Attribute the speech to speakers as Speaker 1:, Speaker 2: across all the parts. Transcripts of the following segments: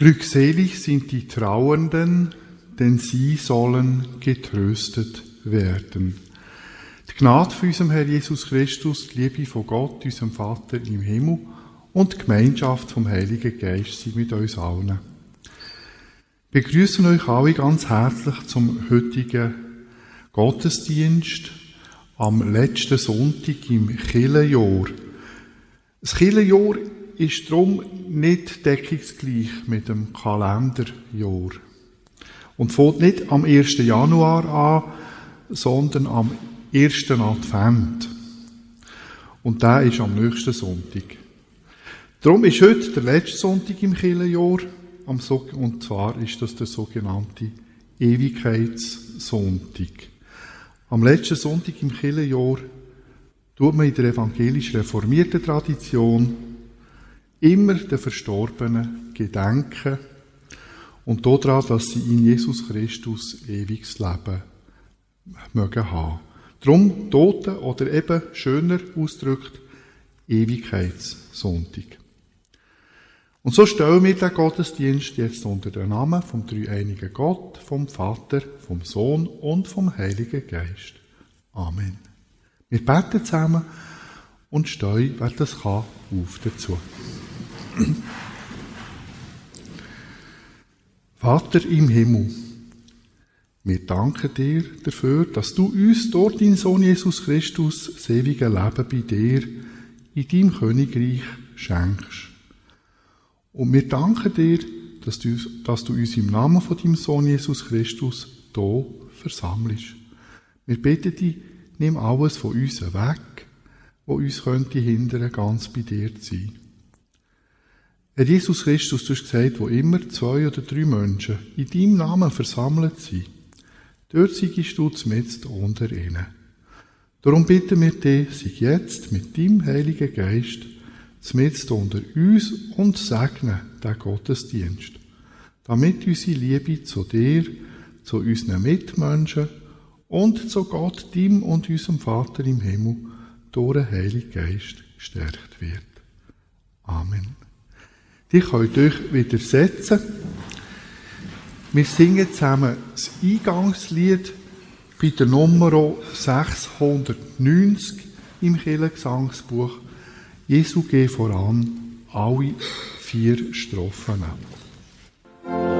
Speaker 1: Glückselig sind die Trauernden, denn sie sollen getröstet werden. Die Gnade von unserem Herr Jesus Christus, die Liebe von Gott, unserem Vater im Himmel und die Gemeinschaft vom Heiligen Geist sind mit uns allen. Wir begrüßen euch alle ganz herzlich zum heutigen Gottesdienst am letzten Sonntag im Kirchenjahr. Das Kirchenjahr ist darum nicht deckungsgleich mit dem Kalenderjahr und fängt nicht am 1. Januar an, sondern am 1. Advent. Und der ist am nächsten Sonntag. Darum ist heute der letzte Sonntag im Kirchenjahr, und zwar ist das der sogenannte Ewigkeitssonntag. Am letzten Sonntag im Kirchenjahr tut man in der evangelisch reformierten Tradition immer den Verstorbenen gedenken und daran, dass sie in Jesus Christus ewiges Leben mögen haben. Drum Toten oder eben schöner ausgedrückt Ewigkeitssonntag. Und so stellen wir den Gottesdienst jetzt unter den Namen vom dreieinigen Gott, vom Vater, vom Sohn und vom Heiligen Geist. Amen. Wir beten zusammen und stehen, wer das kann, auf dazu. Vater im Himmel, wir danken dir dafür, dass du uns dort in Sohn Jesus Christus das ewige Leben bei dir in deinem Königreich schenkst. Und wir danken dir, dass du, dass du uns im Namen von deinem Sohn Jesus Christus hier versammelst. Wir beten dich, nimm alles von uns weg, wo uns könnte hindern, ganz bei dir zu sein. Herr Jesus Christus, du hast gesagt, wo immer zwei oder drei Menschen in deinem Namen versammelt sind, dort siegst du zumindest unter ihnen. Darum bitten wir dich, sich jetzt mit deinem Heiligen Geist zumindest unter uns und segne den Gottesdienst, damit unsere Liebe zu dir, zu unseren Mitmenschen und zu Gott, dem und unserem Vater im Himmel, durch den Heiligen Geist gestärkt wird. Amen. Die könnt euch widersetzen. Wir singen zusammen das Eingangslied bei der Nummer 690 im Kirchengesangsbuch. Jesu geh voran, alle vier Strophen.
Speaker 2: Lesung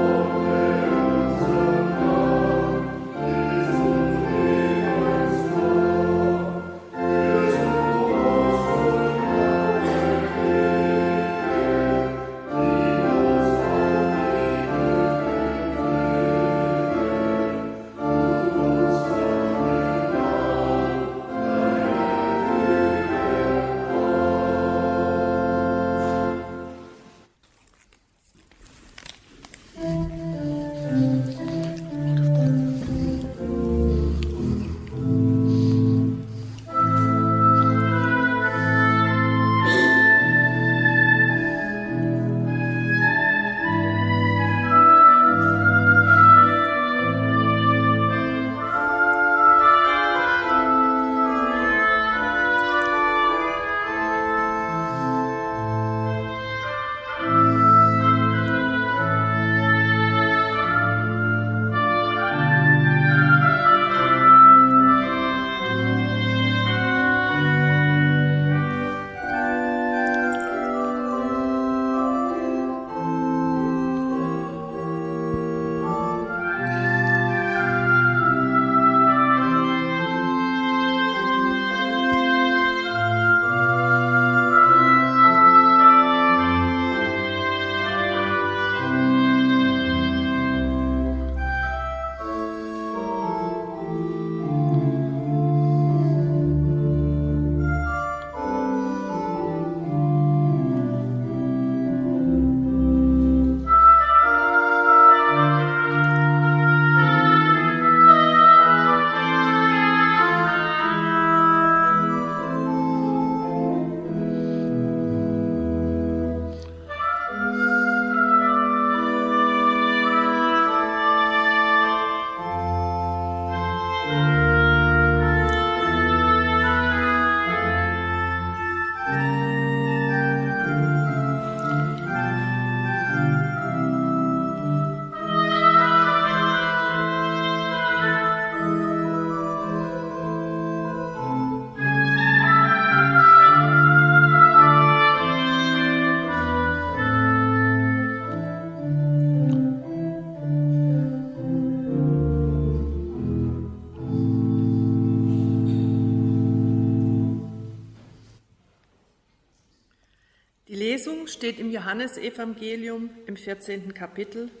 Speaker 2: steht im Johannesevangelium im 14. Kapitel,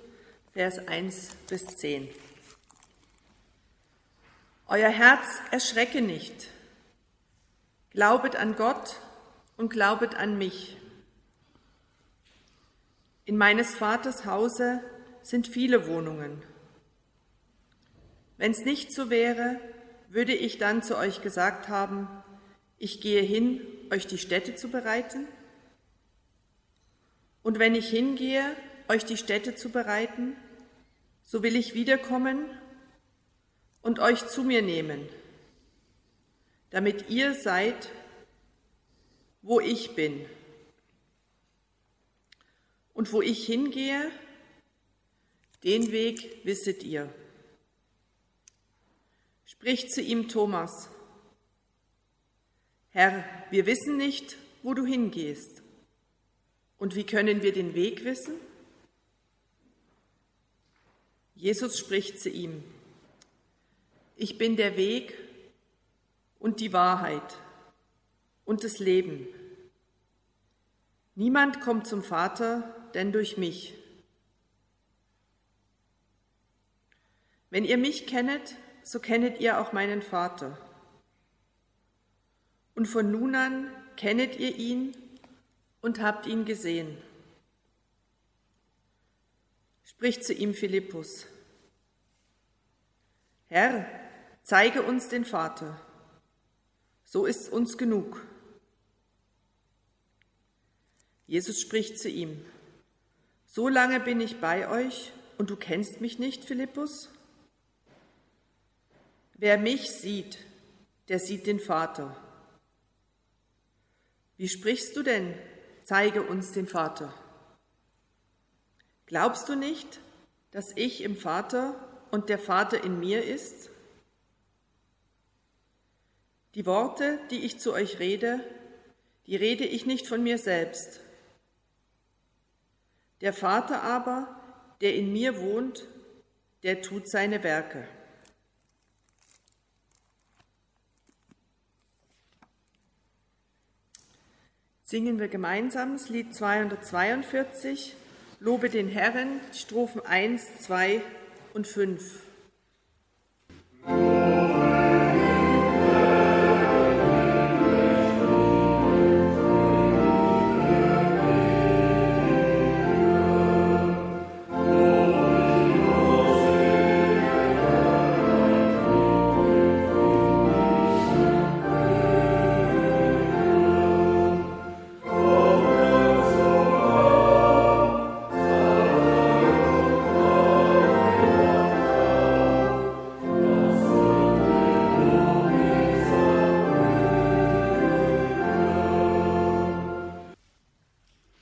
Speaker 2: Vers 1 bis 10. Euer Herz erschrecke nicht. Glaubet an Gott und glaubet an mich. In meines Vaters Hause sind viele Wohnungen. Wenn es nicht so wäre, würde ich dann zu euch gesagt haben, ich gehe hin, euch die Städte zu bereiten? Und wenn ich hingehe, euch die Städte zu bereiten, so will ich wiederkommen und euch zu mir nehmen, damit ihr seid, wo ich bin. Und wo ich hingehe, den Weg wisset ihr. Spricht zu ihm Thomas, Herr, wir wissen nicht, wo du hingehst. Und wie können wir den Weg wissen? Jesus spricht zu ihm, ich bin der Weg und die Wahrheit und das Leben. Niemand kommt zum Vater, denn durch mich. Wenn ihr mich kennet, so kennet ihr auch meinen Vater. Und von nun an kennet ihr ihn und habt ihn gesehen. Spricht zu ihm Philippus. Herr, zeige uns den Vater, so ist uns genug. Jesus spricht zu ihm, so lange bin ich bei euch und du kennst mich nicht, Philippus? Wer mich sieht, der sieht den Vater. Wie sprichst du denn? Zeige uns den Vater. Glaubst du nicht, dass ich im Vater und der Vater in mir ist? Die Worte, die ich zu euch rede, die rede ich nicht von mir selbst. Der Vater aber, der in mir wohnt, der tut seine Werke. Singen wir gemeinsam das Lied 242, Lobe den Herrn, Strophen 1, 2 und 5.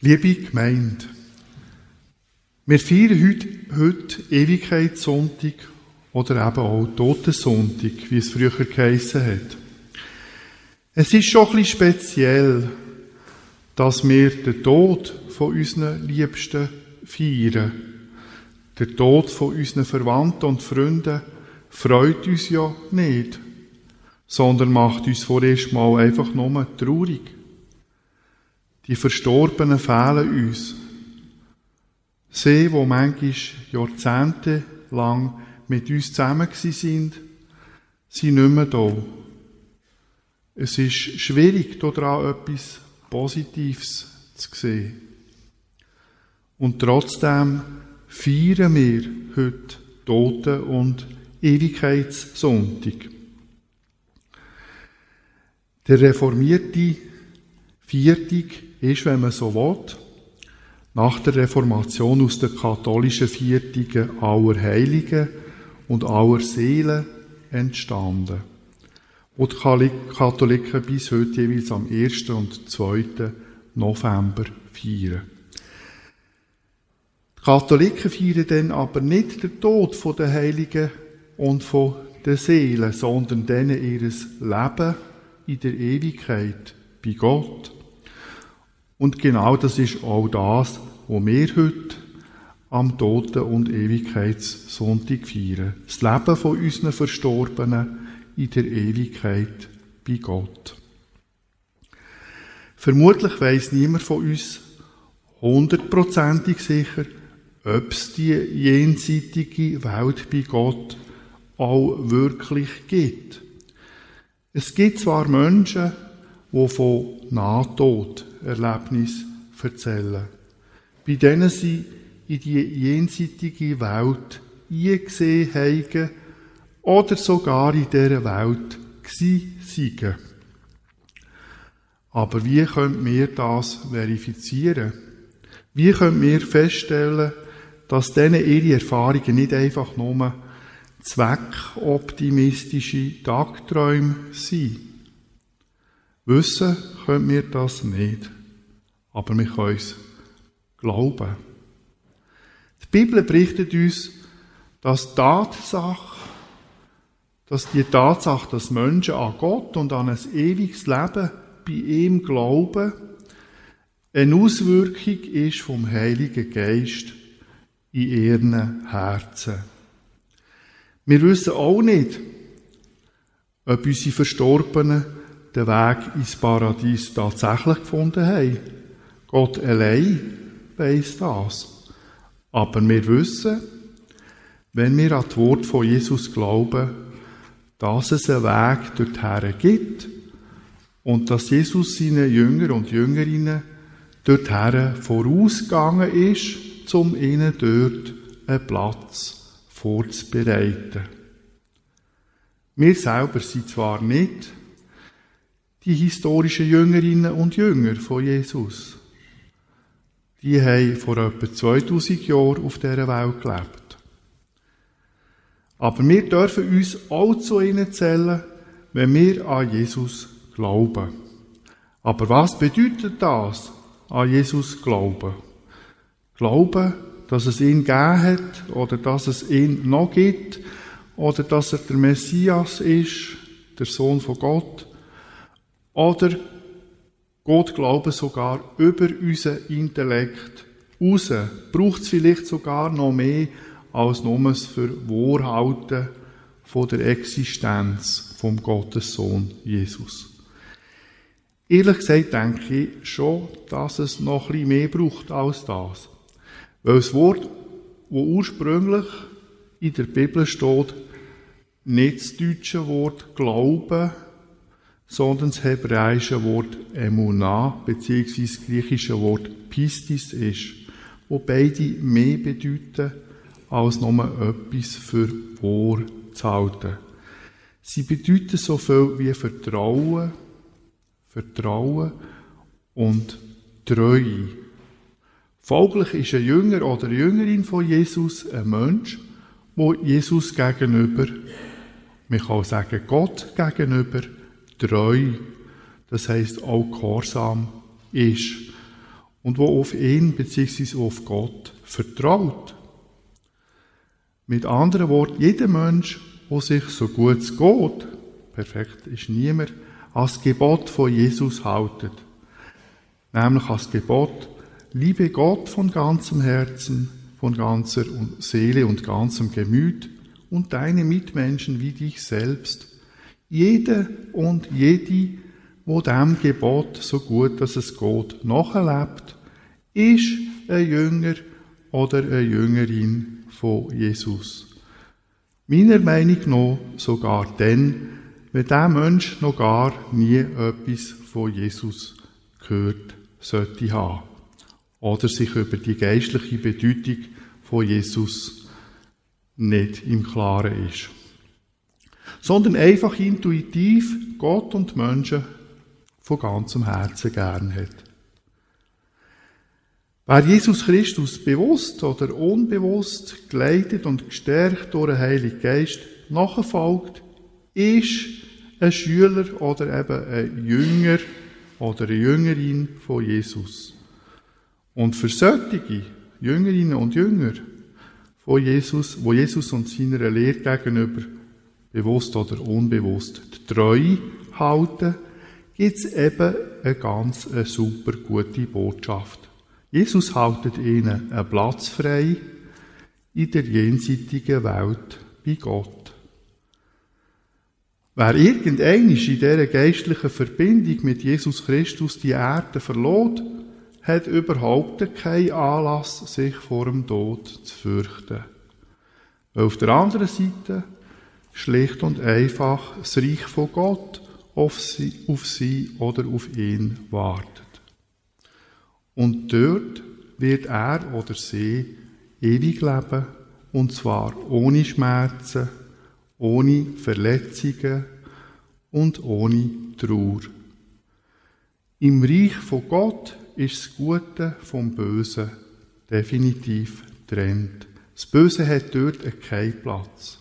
Speaker 1: Liebe Gemeinde, wir feiern heute, heute Ewigkeitssonntag oder eben auch Totensonntag, wie es früher geheissen hat. Es ist schon ein speziell, dass wir den Tod von unseren Liebsten feiern. Der Tod von unseren Verwandten und Freunden freut uns ja nicht, sondern macht uns vorerst mal einfach nur traurig. Die Verstorbenen fehlen uns. Sie, wo manchmal Jahrzehnte lang mit uns zusammen sind, sind nicht mehr da. Es ist schwierig, daran etwas Positives zu sehen. Und trotzdem feiern wir heute Toten- und Ewigkeitssonntag. Der reformierte Viertig ist, wenn man so will, nach der Reformation aus der katholischen Viertigen aller Heiligen und aller Seelen entstanden, wo die Katholiken bis heute jeweils am 1. und 2. November feiern. Die Katholiken feiern dann aber nicht den Tod der Heiligen und den Seelen, sondern denen ihres Leben in der Ewigkeit bei Gott. Und genau das ist auch das, was wir heute am Toten- und Ewigkeitssonntag feiern. Das Leben von unseren Verstorbenen in der Ewigkeit bei Gott. Vermutlich weiß niemand von uns hundertprozentig sicher, ob es die jenseitige Welt bei Gott auch wirklich gibt. Es gibt zwar Menschen, die von Nahtoderlebnis erzählen, bei denen sie in die jenseitige Welt eingesehen haben oder sogar in dieser Welt seien. Aber wie können wir das verifizieren? Wie können wir feststellen, dass denen ihre Erfahrungen nicht einfach nur zweckoptimistische Tagträume sind? Wissen können wir das nicht, aber wir können es glauben. Die Bibel berichtet uns, dass die Tatsache, dass die Tatsache, dass Menschen an Gott und an ein ewiges Leben bei ihm glauben, eine Auswirkung ist vom Heiligen Geist in ihren Herzen. Wir wissen auch nicht, ob unsere Verstorbenen den Weg ins Paradies tatsächlich gefunden haben. Gott allein weiss das. Aber wir wissen, wenn wir an das Wort von Jesus glauben, dass es einen Weg dorthin gibt und dass Jesus seinen Jünger und Jüngerinnen dorthin vorausgegangen ist, um ihnen dort einen Platz vorzubereiten. Wir selber sind zwar nicht die historischen Jüngerinnen und Jünger von Jesus. Die haben vor etwa 2000 Jahren auf dieser Welt gelebt. Aber wir dürfen uns auch zu ihnen zählen, wenn wir an Jesus glauben. Aber was bedeutet das, an Jesus glauben? Glauben, dass es ihn gegeben hat oder dass es ihn noch gibt oder dass er der Messias ist, der Sohn von Gott oder Gott glauben sogar über unseren Intellekt raus. Braucht es vielleicht sogar noch mehr als nur das Verwahrhalten von der Existenz vom Gottessohn Jesus. Ehrlich gesagt denke ich schon, dass es noch ein mehr braucht als das. Weil das Wort, das ursprünglich in der Bibel steht, nicht das deutsche Wort Glauben, sondern das hebräische Wort Emunah, beziehungsweise das griechische Wort Pistis ist, wo beide mehr bedeuten, als nur etwas für wahr zu halten. Sie bedeuten so viel wie Vertrauen, Vertrauen und Treue. Folglich ist ein Jünger oder eine Jüngerin von Jesus ein Mensch, wo Jesus gegenüber, man kann sagen Gott gegenüber, treu, das heißt auch gehorsam ist und wo auf ihn bzw. auf Gott vertraut. Mit anderen Worten, jeder Mensch, der sich so gut geht, perfekt ist niemand, als Gebot von Jesus haltet. Nämlich als Gebot, liebe Gott von ganzem Herzen, von ganzer Seele und ganzem Gemüt und deine Mitmenschen wie dich selbst jeder und jede, wo dem Gebot so gut, dass es geht, nachlebt, ist ein Jünger oder eine Jüngerin von Jesus. Meiner Meinung nach sogar dann, wenn der Mensch noch gar nie etwas von Jesus gehört sollte haben. Oder sich über die geistliche Bedeutung von Jesus nicht im Klaren ist sondern einfach intuitiv Gott und Menschen von ganzem Herzen gern hat. Wer Jesus Christus bewusst oder unbewusst geleitet und gestärkt durch den Heiligen Geist nachfolgt, ist ein Schüler oder eben ein Jünger oder eine Jüngerin von Jesus. Und für solche Jüngerinnen und Jünger von Jesus, wo Jesus und seiner Lehre gegenüber bewusst oder unbewusst treu halten, gibt es eben eine ganz eine super gute Botschaft. Jesus haltet ihnen einen Platz frei in der jenseitigen Welt bei Gott. Wer irgendeinisch in dieser geistlichen Verbindung mit Jesus Christus die Erde verlot, hat überhaupt keinen Anlass, sich vor dem Tod zu fürchten. Weil auf der anderen Seite schlicht und einfach das Reich von Gott auf sie, auf sie oder auf ihn wartet. Und dort wird er oder sie ewig leben, und zwar ohne Schmerzen, ohne Verletzungen und ohne Trauer. Im Reich von Gott ist das Gute vom Bösen definitiv trennt. Das Böse hat dort keinen Platz.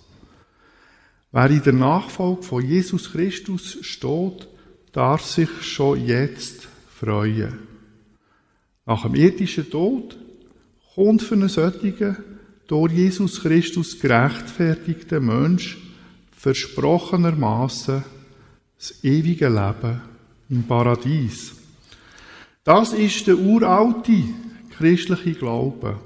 Speaker 1: Wer in der Nachfolge von Jesus Christus steht, darf sich schon jetzt freuen. Nach dem irdischen Tod kommt für einen solchen, durch Jesus Christus gerechtfertigten Mensch versprochenermaßen das ewige Leben im Paradies. Das ist der uralte christliche Glaube.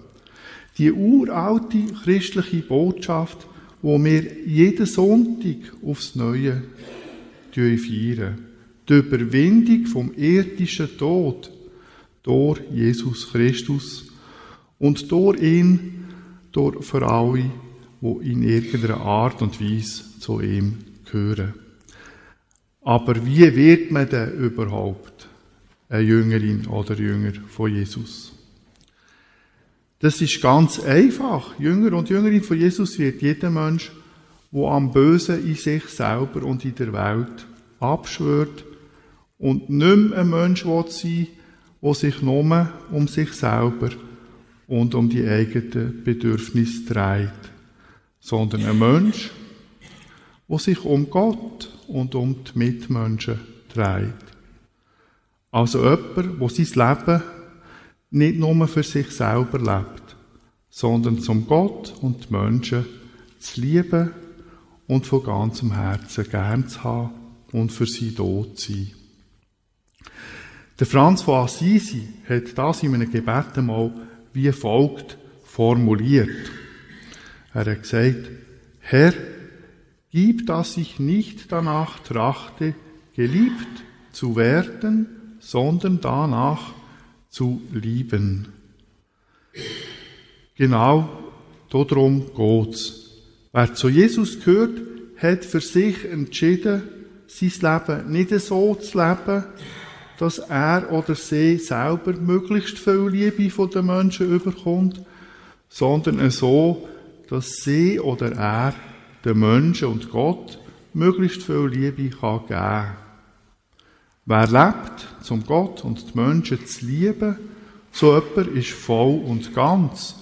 Speaker 1: Die uralte christliche Botschaft, wo wir jeden Sonntag aufs Neue feiern. Die Überwindung vom irdischen Tod durch Jesus Christus und durch ihn, durch für alle, die in irgendeiner Art und Weise zu ihm gehören. Aber wie wird man denn überhaupt eine Jüngerin oder Jünger von Jesus? Das ist ganz einfach. Jünger und Jüngerin von Jesus wird jeder Mensch, der am Bösen in sich selber und in der Welt abschwört und nicht mehr ein Mensch sein will, der sich nur um sich selber und um die eigenen Bedürfnisse dreht, sondern ein Mensch, der sich um Gott und um die Mitmenschen dreht. Also jemand, der sein Leben nicht nur für sich selber lebt, sondern zum Gott und die Menschen zu lieben und von ganzem Herzen gern zu haben und für sie tot zu sein. Der Franz von Assisi hat das in einem Gebet einmal wie folgt formuliert. Er hat gesagt, Herr, gib, dass ich nicht danach trachte, geliebt zu werden, sondern danach zu lieben. Genau darum geht's. Wer zu Jesus gehört, hat für sich entschieden, sein Leben nicht so zu leben, dass er oder sie selber möglichst viel Liebe von den Menschen überkommt, sondern so, dass sie oder er den Menschen und Gott möglichst viel Liebe kann geben Wer lebt, zum Gott und die Menschen zu lieben, so jemand ist voll und ganz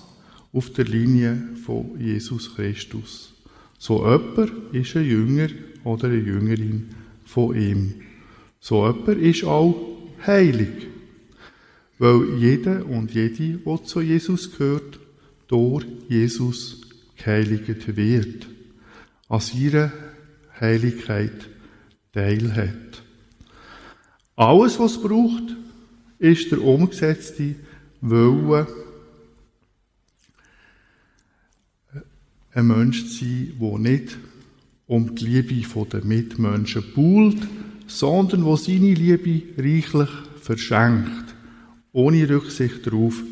Speaker 1: auf der Linie von Jesus Christus. So jemand ist ein Jünger oder eine Jüngerin von ihm. So jemand ist auch heilig. Weil jeder und jede, der zu Jesus gehört, durch Jesus geheiligt wird. An ihrer Heiligkeit teilhat. Alles, was es braucht, ist der umgesetzte Wille, ein Mensch zu sein, der nicht um die Liebe der Mitmenschen buhlt, sondern wo seine Liebe reichlich verschenkt, ohne Rücksicht darauf,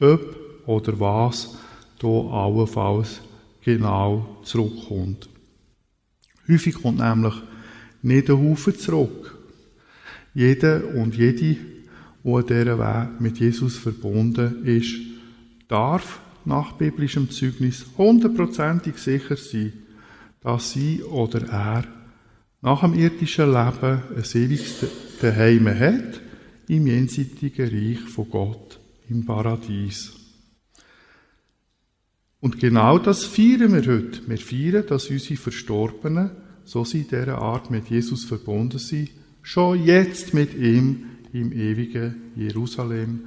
Speaker 1: ob oder was da allenfalls genau zurückkommt. Häufig kommt nämlich nicht ein Haufen zurück. Jeder und jede, der an dieser Weg mit Jesus verbunden ist, darf nach biblischem Zeugnis hundertprozentig sicher sein, dass sie oder er nach dem irdischen Leben ein ewiges Daheim hat, im jenseitigen Reich von Gott, im Paradies. Und genau das feiern wir heute. Wir feiern, dass unsere Verstorbenen, so sie in dieser Art mit Jesus verbunden sind, schon jetzt mit ihm im ewigen Jerusalem,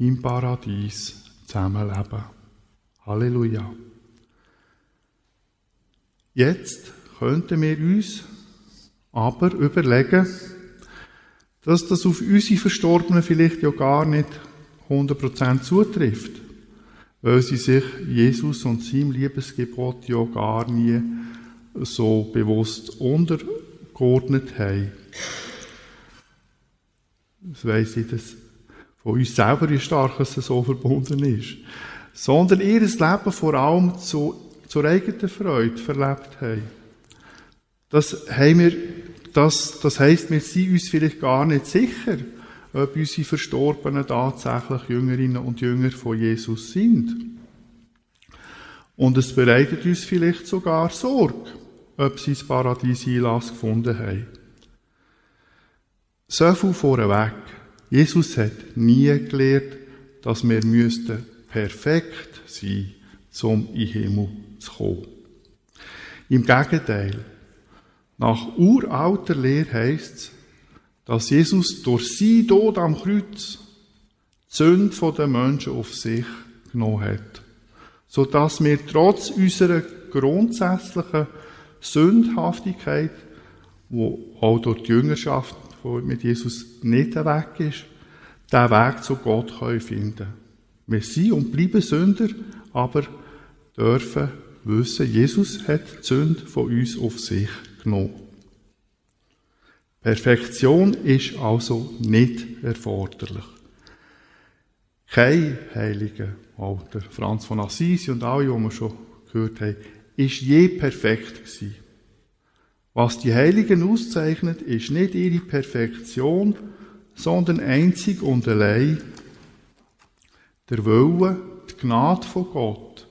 Speaker 1: im Paradies zusammenleben. Halleluja. Jetzt könnten wir uns aber überlegen, dass das auf unsere Verstorbenen vielleicht ja gar nicht 100% zutrifft, weil sie sich Jesus und seinem Liebesgebot ja gar nie so bewusst untergeordnet haben. Das weiss ich, dass von uns selber, wie stark es so verbunden ist, sondern ihr Leben vor allem zu, zur eigenen Freude verlebt haben. Das haben wir, das, das heisst, wir sind uns vielleicht gar nicht sicher, ob unsere Verstorbenen tatsächlich Jüngerinnen und Jünger von Jesus sind. Und es bereitet uns vielleicht sogar Sorge, ob sie das Paradies Einlass gefunden haben. So viel vorweg. Jesus hat nie gelehrt, dass wir müssten perfekt sein, um in den Himmel zu kommen. Im Gegenteil. Nach uralter Lehre heisst es, dass Jesus durch sein Tod am Kreuz die Sünde der Menschen auf sich genommen hat. Sodass wir trotz unserer grundsätzlichen Sündhaftigkeit, wo auch durch die Jüngerschaft mit Jesus nicht weg ist, den Weg zu Gott finden können. Wir sind und bleiben Sünder, aber dürfen wissen, Jesus hat die Sünde von uns auf sich genommen. Perfektion ist also nicht erforderlich. Kein Heiliger, der Franz von Assisi und alle, die wir schon gehört haben, ist je perfekt gewesen. Was die Heiligen auszeichnet, ist nicht ihre Perfektion, sondern einzig und allein der Wille, die Gnade von Gott,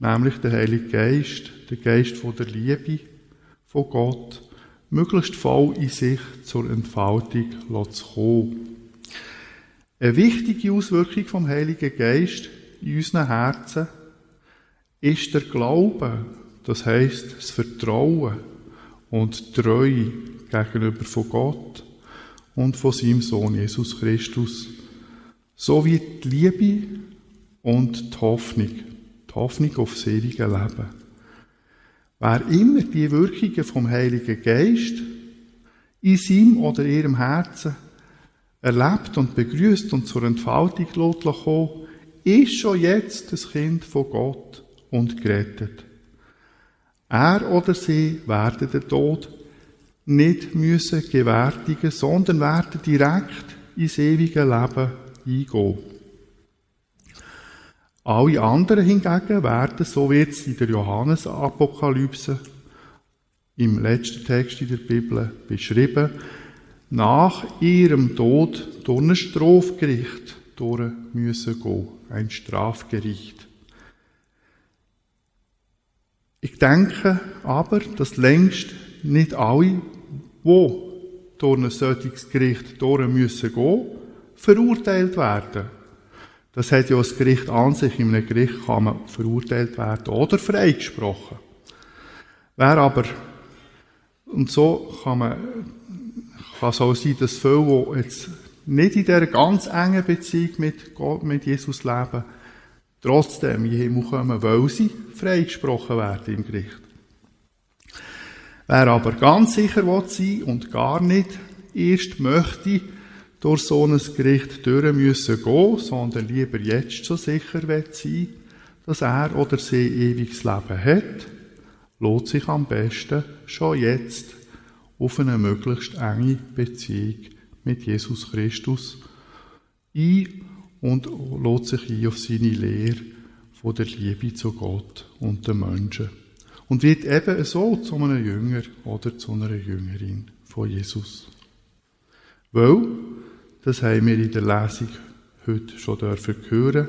Speaker 1: nämlich der Heilige Geist, der Geist von der Liebe von Gott, möglichst voll in sich zur Entfaltung zu kommen. Eine wichtige Auswirkung vom Heiligen Geist in unseren Herzen ist der Glaube, das heißt das Vertrauen und Treue gegenüber von Gott und von seinem Sohn Jesus Christus, sowie die Liebe und die Hoffnung, die Hoffnung auf ewige Leben. Wer immer die Wirkungen vom Heiligen Geist in seinem oder ihrem Herzen erlebt und begrüßt und zur Entfaltung kommt, ist schon jetzt das Kind von Gott und gerettet. Er oder sie werden den Tod nicht müssen gewärtigen, sondern werden direkt ins ewige Leben eingehen. Alle anderen hingegen werden, so wird es in der Johannes-Apokalypse im letzten Text in der Bibel beschrieben, nach ihrem Tod durch ein Strafgericht durch müssen gehen. Ein Strafgericht. Ich denke aber, dass längst nicht alle, die durch ein solches Gericht durch müssen gehen, verurteilt werden. Das hat ja das Gericht an sich. In einem Gericht kann man verurteilt werden oder freigesprochen. Wer aber, und so kann man, kann es auch sein, dass viele, die jetzt nicht in dieser ganz engen Beziehung mit Gott, mit Jesus leben, trotzdem in den Himmel kommen, weil sie freigesprochen werden im Gericht. Wer aber ganz sicher will sein und gar nicht erst möchte, durch so ein Gericht durch müssen gehen, sondern lieber jetzt so sicher wird sein, dass er oder sie ewiges Leben hat, lohnt sich am besten schon jetzt auf eine möglichst enge Beziehung mit Jesus Christus ein und lohnt sich ein auf seine Lehre von der Liebe zu Gott und den Menschen. Und wird eben so zu einem Jünger oder zu einer Jüngerin von Jesus. Weil das haben wir in der Lesung heute schon dürfen hören.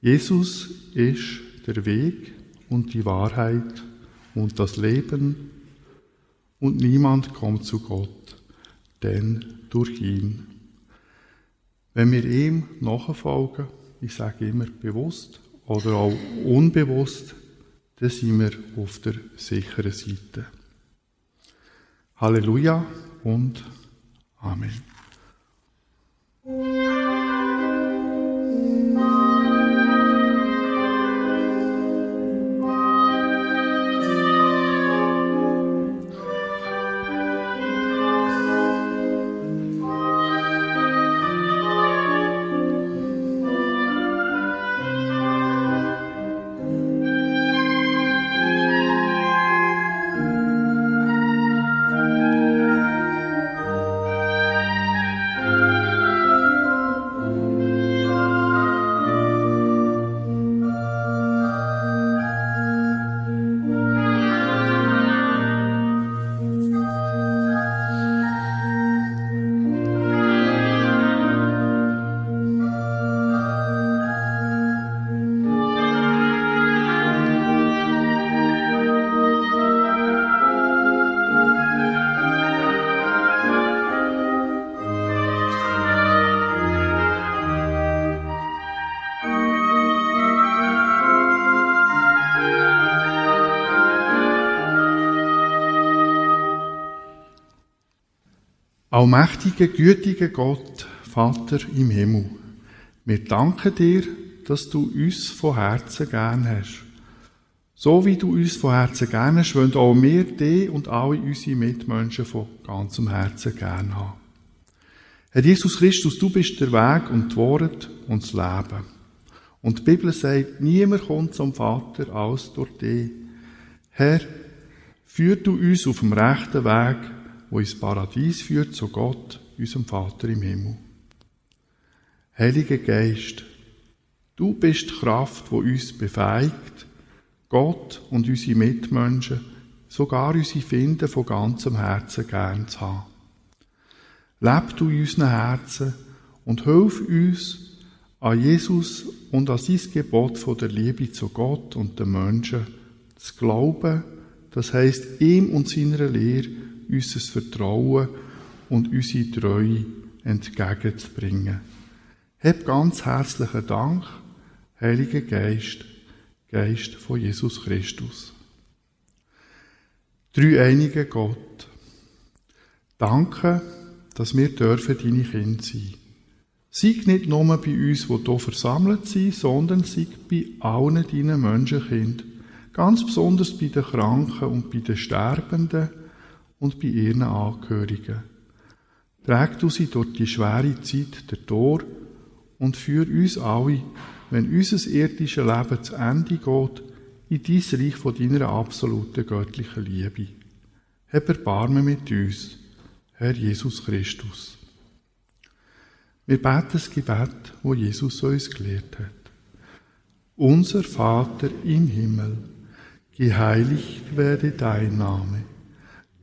Speaker 1: Jesus ist der Weg und die Wahrheit und das Leben und niemand kommt zu Gott, denn durch ihn. Wenn wir ihm nachfolgen, ich sage immer bewusst oder auch unbewusst, dann sind wir auf der sicheren Seite. Halleluja und Amen. Allmächtiger, gütiger Gott, Vater im Himmel, wir danken dir, dass du uns von Herzen gern hast. So wie du uns von Herzen gern hast, wollen auch wir dich und alle unsere Mitmenschen von ganzem Herzen gern haben. Herr Jesus Christus, du bist der Weg und die Worte und das Leben. Und die Bibel sagt, niemand kommt zum Vater als durch dich. Herr, führ du uns auf dem rechten Weg, wo ins Paradies führt, zu Gott, unserem Vater im Himmel. Heiliger Geist, du bist die Kraft, die uns befähigt, Gott und unsere Mitmenschen, sogar unsere Finden von ganzem Herzen gern zu haben. Leb du in unseren Herzen und hilf uns, an Jesus und an sein Gebot von der Liebe zu Gott und den Menschen zu glauben, das heißt ihm und seiner Lehre unser Vertrauen und unsere Treue entgegenzubringen. Hab ganz herzlichen Dank, Heiliger Geist, Geist von Jesus Christus. Dreieiniger Gott, danke, dass wir dürfen deine Kinder sein. Sei nicht nur bei uns, die hier versammelt sind, sondern sei bei allen deinen Menschenkindern, ganz besonders bei den Kranken und bei den Sterbenden und bei ihren Angehörigen. Träg du sie durch die schwere Zeit der Tor und führ uns alle, wenn unser irdisches Leben zu Ende geht, in dein Reich von deiner absoluten göttlichen Liebe. Hab Erbarmen mit uns, Herr Jesus Christus. Wir beten das Gebet, wo Jesus uns gelehrt hat. Unser Vater im Himmel, geheiligt werde dein Name,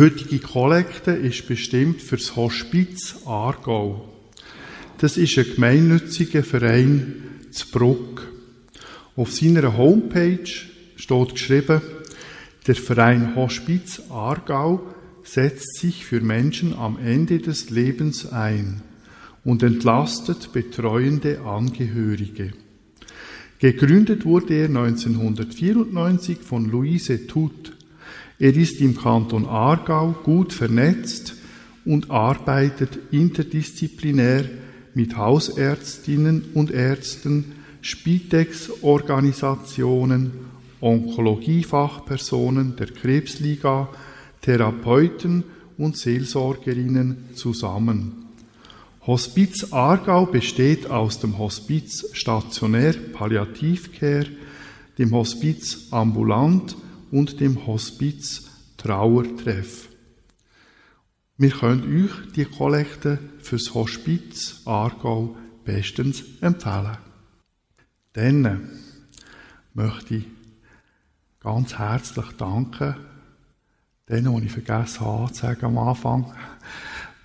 Speaker 1: Heutige Kollekte ist bestimmt für das Hospiz Aargau. Das ist ein gemeinnütziger Verein zu Bruck. Auf seiner Homepage steht geschrieben, der Verein Hospiz Aargau setzt sich für Menschen am Ende des Lebens ein und entlastet betreuende Angehörige. Gegründet wurde er 1994 von Luise Tut. Er ist im Kanton Aargau gut vernetzt und arbeitet interdisziplinär mit Hausärztinnen und Ärzten, Spitex-Organisationen, Onkologiefachpersonen der Krebsliga, Therapeuten und Seelsorgerinnen zusammen. Hospiz Aargau besteht aus dem Hospiz Stationär Palliativcare, dem Hospiz Ambulant und dem Hospiz Trauertreff. Wir können euch die Kollekte fürs Hospiz Aargau bestens empfehlen. Dann möchte ich ganz herzlich danken, denen, die ich vergessen habe am Anfang,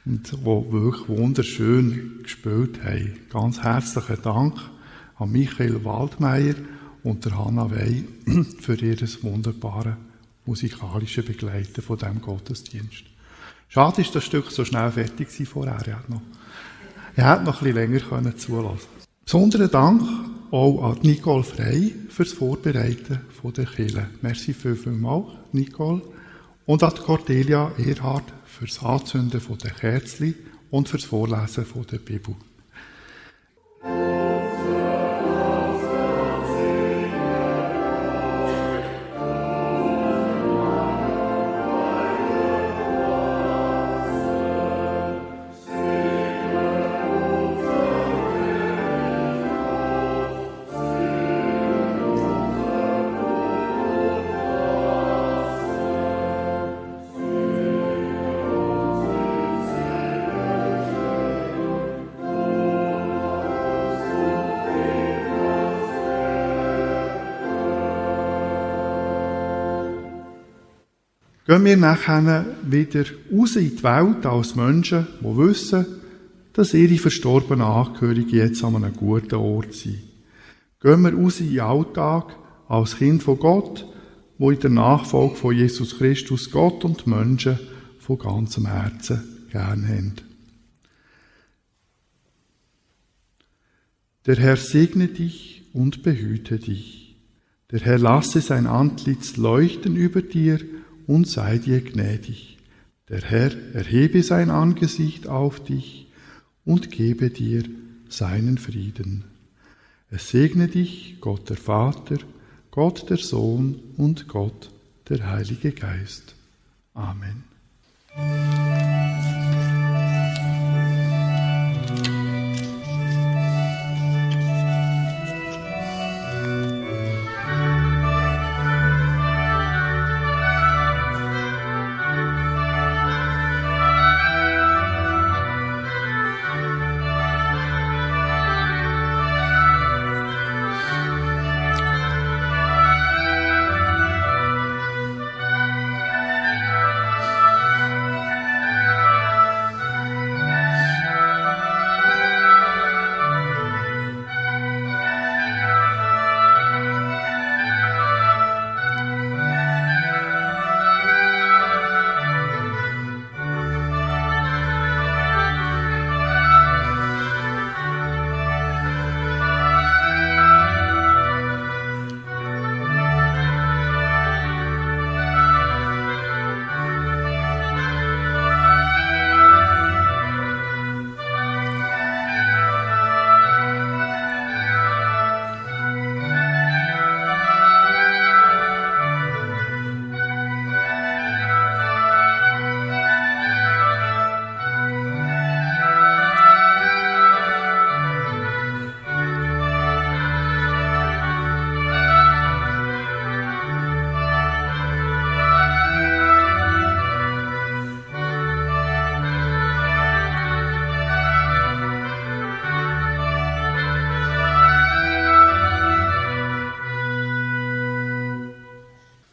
Speaker 1: und die wirklich wunderschön gespielt haben. Ganz herzlichen Dank an Michael Waldmeier und der Hanna Wey für ihr wunderbare musikalische Begleiten von diesem Gottesdienst. Schade ist das Stück so schnell fertig war vorher. Ja, noch Er hätte noch ein bisschen länger können zulassen Besonderen Dank auch an Nicole Frey fürs Vorbereiten von der Kirche. Merci viel, vielmals, Nicole. Und an Cordelia Erhard fürs Anzünden von der Kerzli und fürs Vorlesen von der Bibel. Gehen wir nachher wieder raus in die Welt als Menschen, die wissen, dass ihre verstorbenen Angehörigen jetzt an einem guten Ort sind. Gehen wir raus in den Alltag als Kind von Gott, wo in der Nachfolge von Jesus Christus Gott und Menschen von ganzem Herzen gern haben. Der Herr segne dich und behüte dich. Der Herr lasse sein Antlitz leuchten über dir und sei dir gnädig. Der Herr erhebe sein Angesicht auf dich und gebe dir seinen Frieden. Es segne dich Gott der Vater, Gott der Sohn und Gott der Heilige Geist. Amen.